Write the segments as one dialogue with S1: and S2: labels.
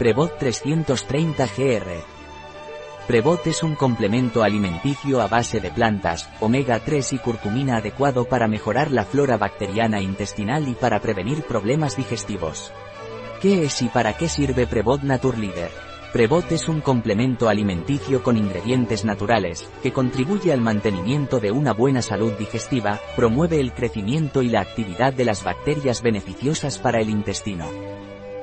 S1: Prebot 330 GR. Prebot es un complemento alimenticio a base de plantas, omega 3 y curcumina adecuado para mejorar la flora bacteriana intestinal y para prevenir problemas digestivos. ¿Qué es y para qué sirve Prebot Naturleader? Prebot es un complemento alimenticio con ingredientes naturales, que contribuye al mantenimiento de una buena salud digestiva, promueve el crecimiento y la actividad de las bacterias beneficiosas para el intestino.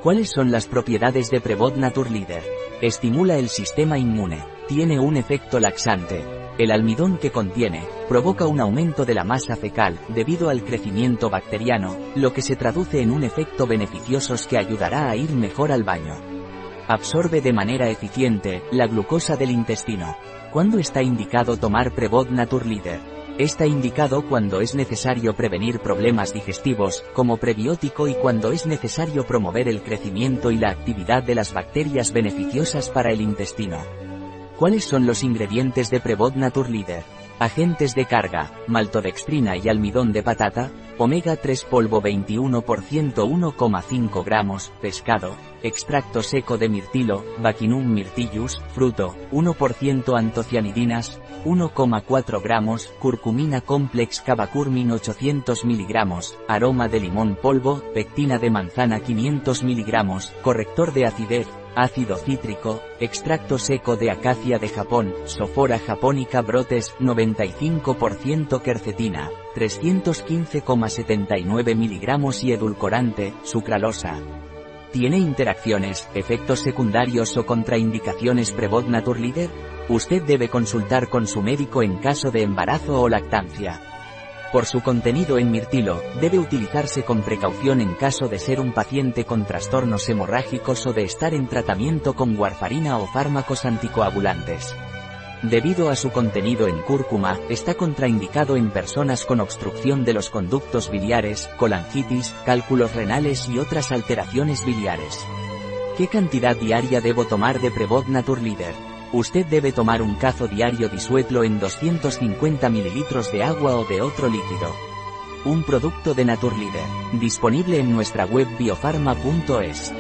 S1: ¿Cuáles son las propiedades de Prebot Naturleader? Estimula el sistema inmune. Tiene un efecto laxante. El almidón que contiene, provoca un aumento de la masa fecal, debido al crecimiento bacteriano, lo que se traduce en un efecto beneficioso que ayudará a ir mejor al baño. Absorbe de manera eficiente, la glucosa del intestino. ¿Cuándo está indicado tomar Prebot Naturleader? Está indicado cuando es necesario prevenir problemas digestivos, como prebiótico y cuando es necesario promover el crecimiento y la actividad de las bacterias beneficiosas para el intestino. ¿Cuáles son los ingredientes de Prebot Naturleader? Agentes de carga, maltodextrina y almidón de patata, omega 3 polvo 21% 1,5 gramos, pescado, extracto seco de mirtilo, Vaccinum myrtillus, fruto, 1% antocianidinas, 1,4 gramos, curcumina complex cavacurmin 800 miligramos, aroma de limón polvo, pectina de manzana 500 miligramos, corrector de acidez, ácido cítrico, extracto seco de acacia de Japón, sofora japónica brotes, 95% quercetina, 315,79 miligramos y edulcorante, sucralosa. ¿Tiene interacciones, efectos secundarios o contraindicaciones Prebot Naturleader? Usted debe consultar con su médico en caso de embarazo o lactancia. Por su contenido en mirtilo, debe utilizarse con precaución en caso de ser un paciente con trastornos hemorrágicos o de estar en tratamiento con warfarina o fármacos anticoagulantes. Debido a su contenido en cúrcuma, está contraindicado en personas con obstrucción de los conductos biliares, colangitis, cálculos renales y otras alteraciones biliares. ¿Qué cantidad diaria debo tomar de Prebot Naturleader? Usted debe tomar un cazo diario disuelto en 250 ml de agua o de otro líquido. Un producto de Naturleader, disponible en nuestra web biofarma.es.